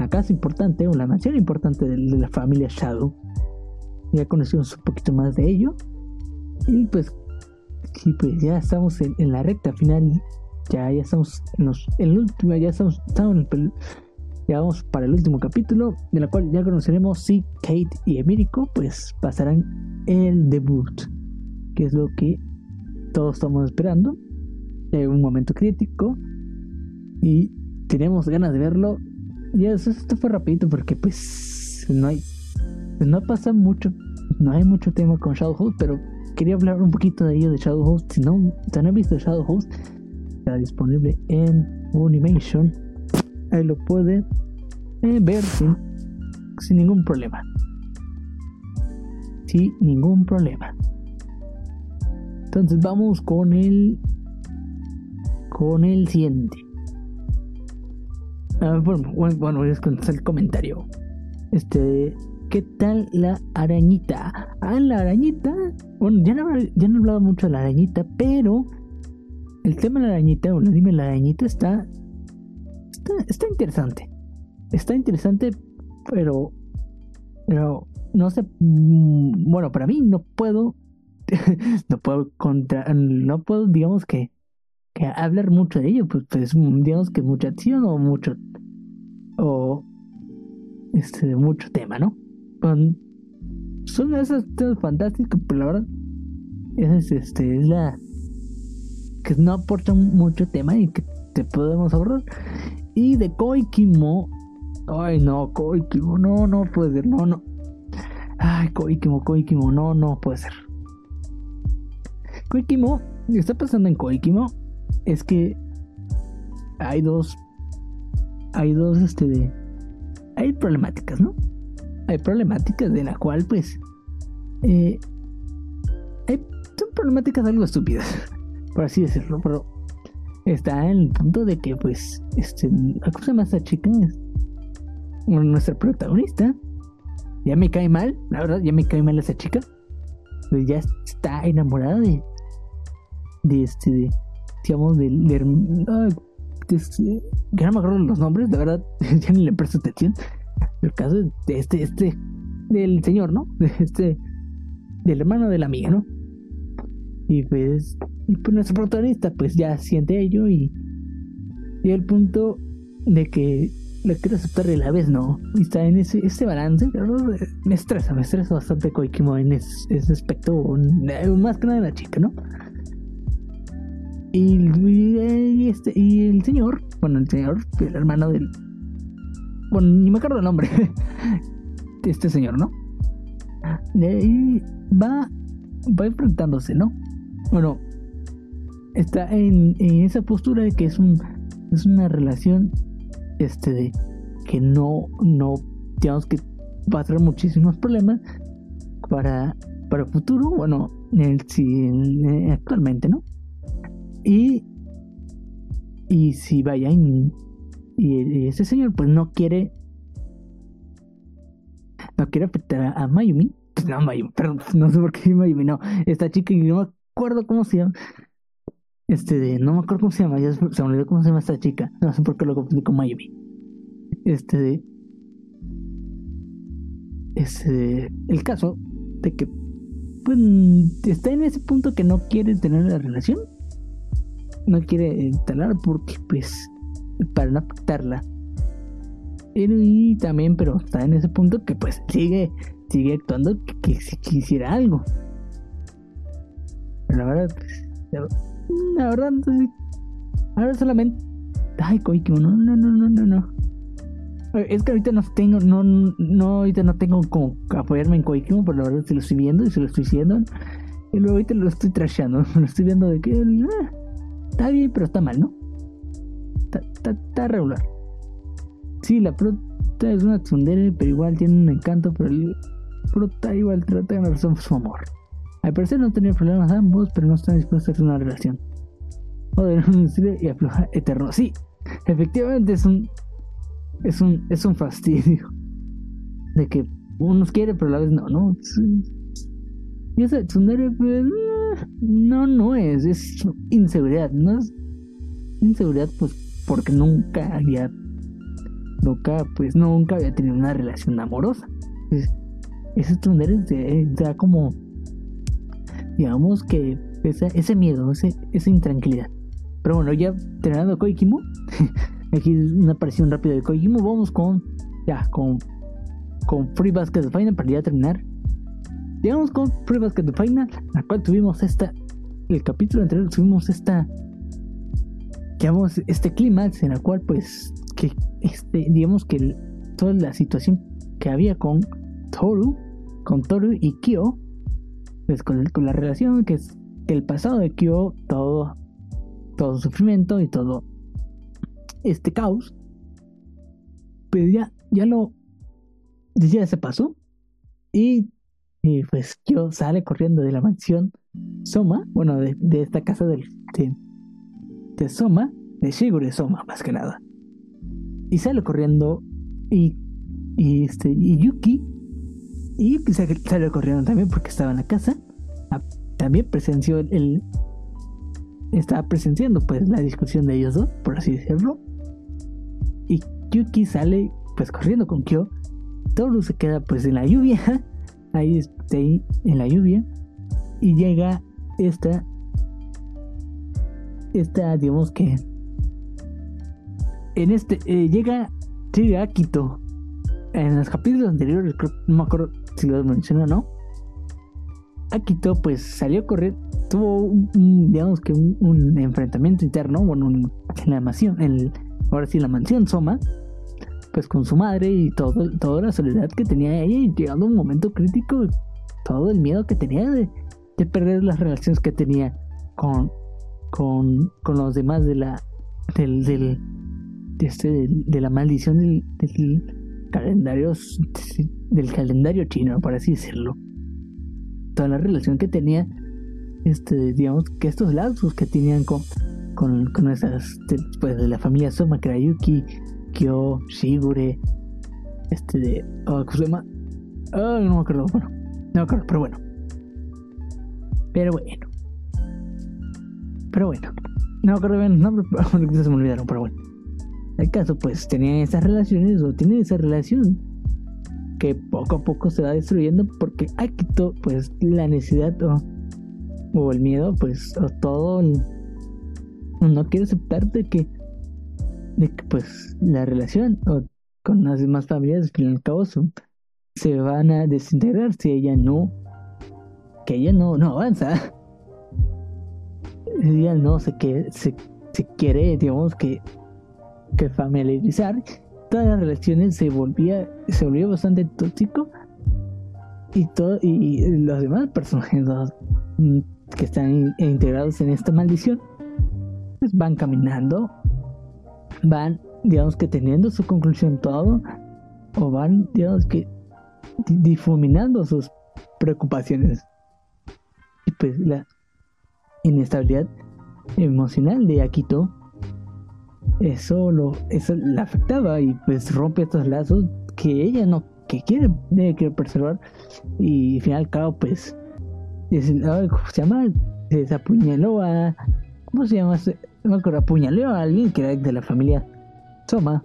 casa importante o la mansión importante de, la familia Shadow ya conocimos un poquito más de ello. Y pues, sí, pues ya estamos en, la recta final. Ya, ya estamos en, los, el último, ya estamos, estamos ya vamos para el último capítulo, de la cual ya conoceremos si Kate y Emirico pues pasarán el debut, que es lo que todos estamos esperando, en un momento crítico y tenemos ganas de verlo. Ya esto fue rapidito porque pues no hay no pasa mucho no hay mucho tema con Shadowhost, pero quería hablar un poquito de ello de Shadowhost. Si no, si no han visto Shadowhost, disponible en Unimation. Ahí lo pueden eh, ver sin, sin ningún problema. Sin ningún problema. Entonces vamos con el con el siguiente. Ah, bueno, bueno, voy a el comentario. Este ¿Qué tal la arañita? Ah, la arañita. Bueno, ya no, ya no he hablado mucho de la arañita, pero el tema de la arañita, o el anime de la arañita está, está, interesante. Está interesante, pero, pero no sé. Mm, bueno, para mí no puedo, no puedo contra, no puedo, digamos que, que hablar mucho de ello, pues, pues digamos que mucha acción o mucho, o este, mucho tema, ¿no? son esas temas fantásticos, pero la verdad es, este, es la que no aportan mucho tema y que te podemos ahorrar. Y de Koikimo, ay no, Koikimo, no, no puede ser, no, no. Ay, Koikimo, Koikimo, no, no puede ser. Koikimo, está pasando en Koikimo es que hay dos, hay dos, este, de, hay problemáticas, ¿no? hay problemáticas de la cual pues eh, son problemáticas algo estúpidas por así decirlo pero está en el punto de que pues este la cosa más chica es nuestra protagonista ya me cae mal la verdad ya me cae mal esa chica pues ya está enamorada de de este de, digamos de, de, este, que no me acuerdo los nombres de verdad ya ni le presto atención el caso de este, este del señor, ¿no? De este, del hermano de la amiga, ¿no? Y pues, y pues nuestro protagonista pues ya siente ello y, y el punto de que le quiere aceptar a la vez no. Y está en ese, ese balance. Me estresa, me estresa bastante Koikimo en ese, aspecto, más que nada de la chica, ¿no? Y, y, este, y el señor, bueno, el señor, el hermano del. Bueno, ni me acuerdo el nombre. este señor, ¿no? Y va, va enfrentándose, ¿no? Bueno, está en, en esa postura de que es un es una relación este de que no no digamos que va a traer muchísimos problemas para para el futuro bueno el, si, actualmente no y y si vaya y, y, ese señor pues no quiere no quiere afectar a, Mayumi pues no Mayumi perdón no sé por qué Mayumi no esta chica que no acuerdo cómo se llama este de, no me acuerdo cómo se llama, ya se me olvidó cómo se llama esta chica. No sé por qué lo confundí con Miami. Este de. Este el caso de que pues está en ese punto que no quiere tener la relación. No quiere instalar porque pues para no afectarla. Y, también, pero está en ese punto que pues sigue, sigue actuando que, si quisiera algo. La verdad, la verdad, ahora solamente. Ay, Koikimo, no, no, no, no, no, no. Es que ahorita no tengo, no, no, ahorita no tengo como apoyarme en Koikimo, pero la verdad se lo estoy viendo y se lo estoy diciendo. Y luego ahorita lo estoy trasheando, lo estoy viendo de que ah, está bien, pero está mal, ¿no? Está, está, regular. Sí, la prota es una tsundere, pero igual tiene un encanto, pero el prota igual trata de ganar su amor. Al parecer no tenía problemas ambos, pero no están dispuestos a hacer una relación. O de un y afloja eterno. Sí, efectivamente es un. Es un. Es un fastidio. De que uno quiere, pero a la vez no, ¿no? Y esa tsundere, pues. No, no es. Es inseguridad. No es inseguridad, pues, porque nunca había. Nunca, pues, nunca había tenido una relación amorosa. ese tsundere da como digamos que ese, ese miedo, ese, esa intranquilidad. Pero bueno, ya terminando Koikimo, aquí una aparición rápida de Koikimo, vamos con, ya, con, con Free Basket de Final para ya terminar. Llegamos con Free Basket de Final, la cual tuvimos esta, el capítulo anterior tuvimos esta, digamos, este clímax en el cual pues, que, este, digamos que toda la situación que había con Toru, con Toru y Kyo, pues con, la relación que es el pasado de Kyo, todo, todo sufrimiento y todo este caos, pues ya, ya lo, ya se pasó. Y, y pues Kyo sale corriendo de la mansión Soma, bueno, de, esta casa del, de, de Soma, de Shigure Soma más que nada, y sale corriendo y, y este, y Yuki y salió corriendo también porque estaba en la casa. Ah, también presenció el, estaba presenciando pues la discusión de ellos dos, por así decirlo. Y Yuki sale pues corriendo con Kyo. Toru se queda pues en la lluvia. Ahí, ahí en la lluvia. Y llega esta. Esta, digamos que. En este. Eh, llega. Llega. En los capítulos anteriores, no me acuerdo si lo mencionó o no, Akito pues salió a correr, tuvo un, digamos que un, enfrentamiento interno, bueno, en la mansión, en ahora sí la mansión Soma, pues con su madre y todo, toda la soledad que tenía ella y llegando un momento crítico, todo el miedo que tenía de, perder las relaciones que tenía con, con, con los demás de la del, de, este, de, la maldición del, del calendarios del calendario chino, por así decirlo. Toda la relación que tenía, este, digamos, que estos lazos que tenían con, con, con esas, pues, de la familia Soma, Krayuki, Kyo, Shigure, este de, oh, Kusema, oh, no me acuerdo, bueno, no me acuerdo, pero bueno. Pero bueno. Pero bueno. No me acuerdo bien el nombre, pero se me olvidaron, pero bueno. El caso, pues, tenía esas relaciones o tiene esa relación que poco a poco se va destruyendo porque Akito, pues la necesidad o, el miedo, pues o todo no quiere aceptar de que, de que pues la relación con las demás familias, que al cabo se van a desintegrar si ella no, que ella no, no avanza. Ella no sé que se, se quiere, digamos que, que familiarizar todas las relaciones se volvía se volvió bastante tóxico. Y todo y los demás personajes que están integrados en esta maldición pues van caminando van digamos que teniendo su conclusión todo o van digamos que difuminando sus preocupaciones. Y pues la inestabilidad emocional de Akito eso lo eso la afectaba y pues rompe estos lazos que ella no que quiere quiere preservar y al final al cabo pues ¿cómo se llama? se desapuñaló a ¿cómo se llama? no me acuerdo apuñaló a alguien que era de la familia Soma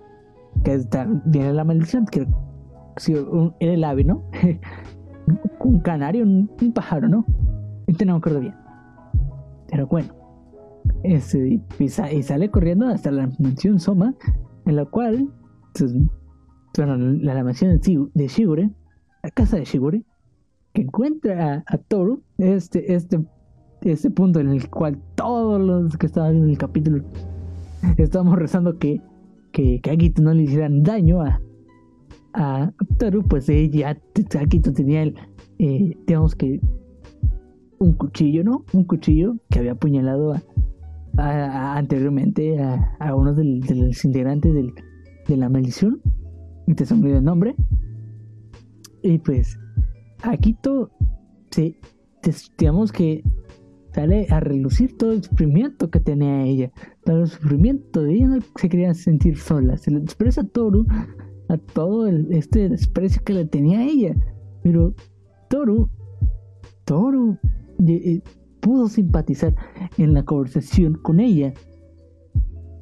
que está, viene la maldición que si un, era el ave ¿no? un canario un, pájaro ¿no? este no me acuerdo bien pero bueno este, y, sale corriendo hasta la mansión Soma, en la cual, pues, bueno, la, mansión de Shigure, la casa de Shigure, que encuentra a, Toru, este, este, este punto en el cual todos los que estaban en el capítulo estábamos rezando que, que, que no le hicieran daño a, a Toru, pues ella, tenía el, eh, que un cuchillo, ¿no? Un cuchillo que había apuñalado a, anteriormente a, uno de los integrantes de la maldición. Y te olvidó el nombre. Y pues, Akito se, digamos que sale a relucir todo el sufrimiento que tenía ella. Todo el sufrimiento de ella no se quería sentir sola. Se le expresa a Toru a todo el, este desprecio que le tenía a ella. Pero Toru, Toru, eh, pudo simpatizar en la conversación con ella.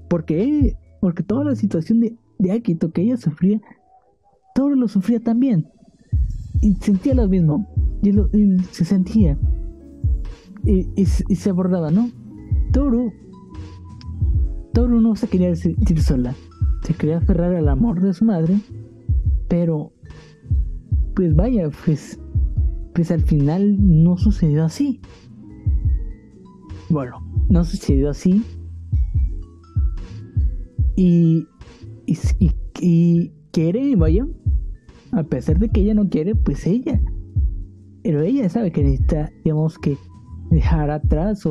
Porque, porque toda la situación de, de Akito que ella sufría, Toru lo sufría también. Y sentía lo mismo. Y, se sentía. Y, se abordaba, ¿no? Toru. Toru no se quería sentir sola. Se quería aferrar al amor de su madre. Pero. Pues vaya, pues. Pues al final no sucedió así. Bueno, no sucedió así. Y, y, y, quiere, vaya, a pesar de que ella no quiere, pues ella. Pero ella sabe que necesita, digamos que, dejar atrás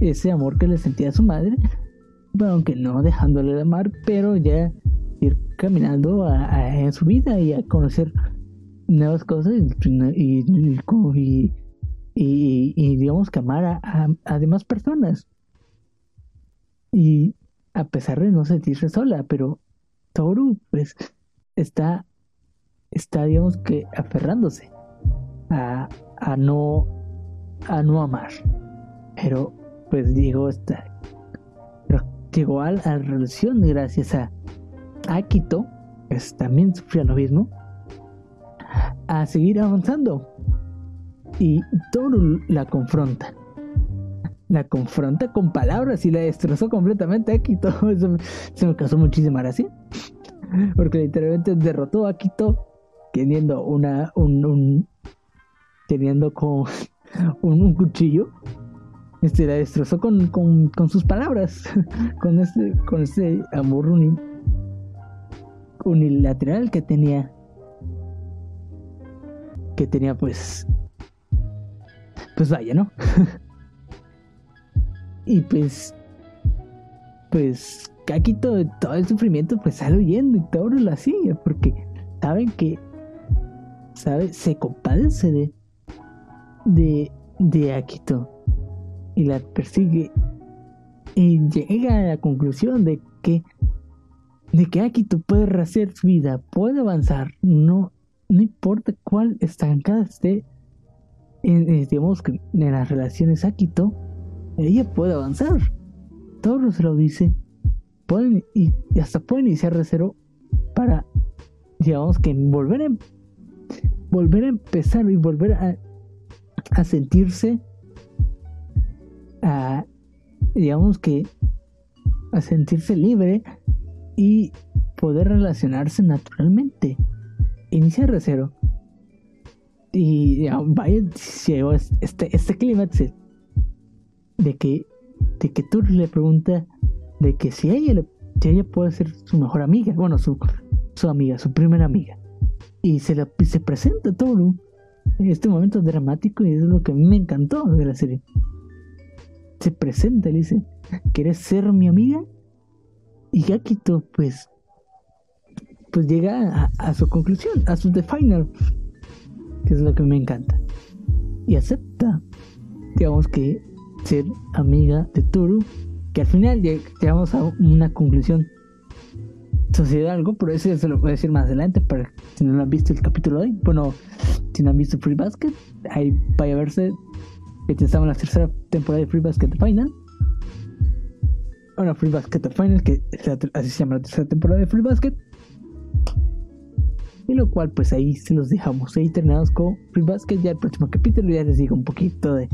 ese amor que le sentía a su madre, bueno, aunque no dejándole de amar, pero ya ir caminando en su vida y a conocer nuevas cosas y, y, y, digamos que amar a, a, demás personas. Y a pesar de no sentirse sola, pero Toru pues está, está digamos que aferrándose a, a no a no amar. Pero pues digo, está llegó a la relación gracias a Akito, pues también sufría lo mismo, a seguir avanzando y Toru la confronta. La confronta con palabras y la destrozó completamente a Akito. Se me causó muchísima gracia. Porque literalmente derrotó a Akito teniendo una. un, teniendo con un, cuchillo. Este la destrozó con, con, con sus palabras. con este, con este amor unilateral que tenía. Que tenía pues pues vaya, ¿no? y pues, pues aquí todo, todo el sufrimiento pues sale huyendo y todo lo hacía porque saben que, ¿sabe? Se compadece de, de, de Akito y la persigue y llega a la conclusión de que de que Akito puede rehacer su vida, puede avanzar, no, no importa cuál estancada esté en, digamos que en las relaciones Akito, ella puede avanzar. Todo se lo dice. Pueden, y, hasta pueden iniciar de cero para, digamos que volver volver a empezar y volver a, a sentirse, a, digamos que, a sentirse libre y poder relacionarse naturalmente. Iniciar de cero. Y vaya, llegó este, este clima de que, de que tú le pregunta de que si ella, ella puede ser su mejor amiga, bueno, su, su amiga, su primera amiga. Y se, la, se presenta todo en este momento dramático y es lo que a mí me encantó de la serie. Se presenta y le dice, ¿quieres ser mi amiga? Y Gakito pues pues llega a, su conclusión, a su the final, que es lo que me encanta. Y acepta, digamos que ser amiga de Toru, que al final llegamos a una conclusión. Sucede algo, pero eso se lo a decir más adelante para si no han visto el capítulo de hoy. Bueno, si no han visto Free Basket, ahí vaya a verse que estamos en la tercera temporada de Free Basket Final. Bueno, Free Basket Final, que así se llama la tercera temporada de Free Basket. Y lo cual, pues ahí se los dejamos. Ahí terminamos con Free Basket. Ya el próximo capítulo ya les digo un poquito de,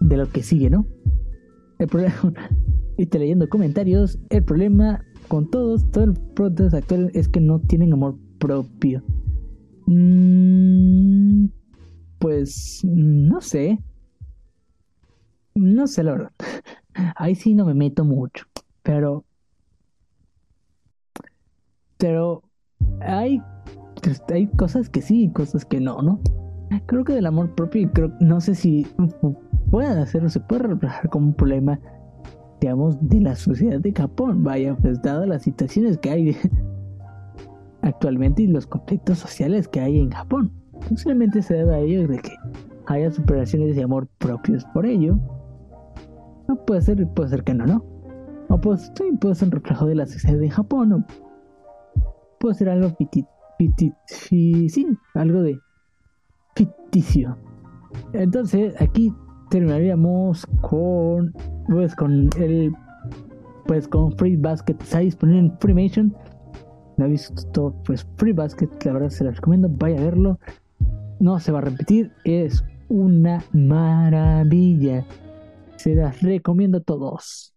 de lo que sigue, ¿no? El problema, y te leyendo comentarios, el problema con todos, todos los productos actuales es que no tienen amor propio. Mm, pues no sé. No sé la verdad. Ahí sí no me meto mucho. Pero. Pero hay hay cosas que sí y cosas que no, ¿no? Creo que del amor propio, creo, no sé si puede hacerlo, se puede reflejar como un problema, digamos, de la sociedad de Japón. Vaya, pues dadas las situaciones que hay actualmente y los conflictos sociales que hay en Japón. Posiblemente se debe a ello de que haya superaciones de amor propios por ello. No puede ser, puede ser que no, ¿no? O pues puede ser un reflejo de la sociedad de Japón, o puede ser algo algo de ficticio. Entonces, aquí terminaríamos con pues con el pues con Free Basket. Está disponible en Freemation. No he visto pues Free Basket la verdad se la recomiendo. Vaya a verlo. No se va a repetir. Es una maravilla. Se las recomiendo a todos.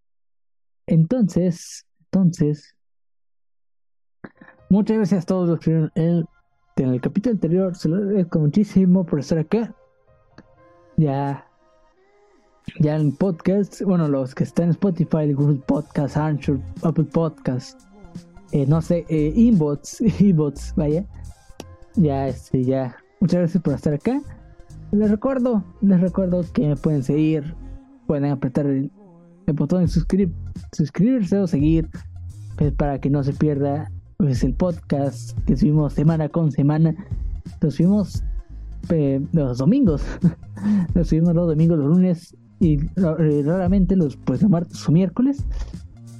Entonces entonces Muchas gracias a todos los que vieron el, en el capítulo anterior. Se lo agradezco muchísimo por estar acá. Ya. Ya en podcast, bueno, los que están en Spotify, Google Podcast, Anchor, Apple Podcast, eh, no sé, eh, Inbots, Inbots, vaya. Ya, este, ya. Muchas gracias por estar acá. Les recuerdo, les recuerdo que me pueden seguir, pueden apretar el, botón de suscribirse o seguir pues, para que no se pierda pues el podcast que subimos semana con semana, lo subimos eh, los domingos, lo subimos los domingos, los lunes y eh, raramente los pues los martes o miércoles.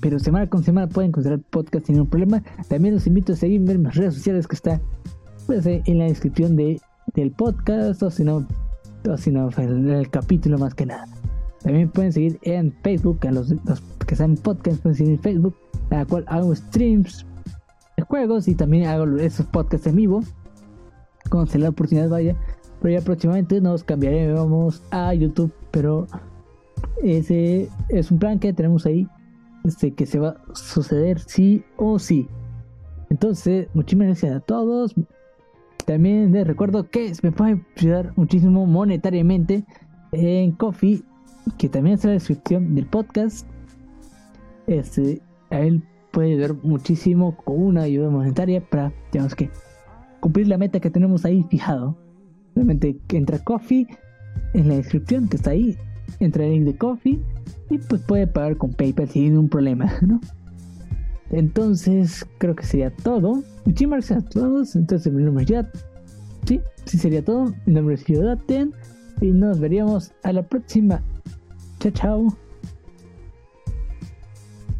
Pero semana con semana pueden encontrar podcast sin ningún problema. También los invito a seguirme en mis redes sociales que está pues, eh, en la descripción de, del podcast o si no, o si en el capítulo más que nada. También pueden seguir en Facebook, a los, los que están en podcast pueden seguir en Facebook, a la cual hago streams juegos y también hago esos podcasts en vivo. Cuando se la oportunidad vaya. Pero ya próximamente nos cambiaremos a YouTube. Pero ese es un plan que tenemos ahí. Este, que se va a suceder sí o sí. Entonces, muchísimas gracias a todos. También les recuerdo que me pueden ayudar muchísimo monetariamente en Coffee, que también está en la descripción del podcast. Este, a él puede ayudar muchísimo con una ayuda monetaria para, digamos que, cumplir la meta que tenemos ahí fijado. Realmente entra Coffee en la descripción que está ahí, entra el link de Coffee y pues puede pagar con PayPal sin ningún problema, ¿no? Entonces, creo que sería todo. Muchísimas gracias a todos. Entonces, mi nombre es Yad. Sí, sí sería todo. Mi nombre es Yodaten. Y nos veríamos a la próxima. Chao, chao.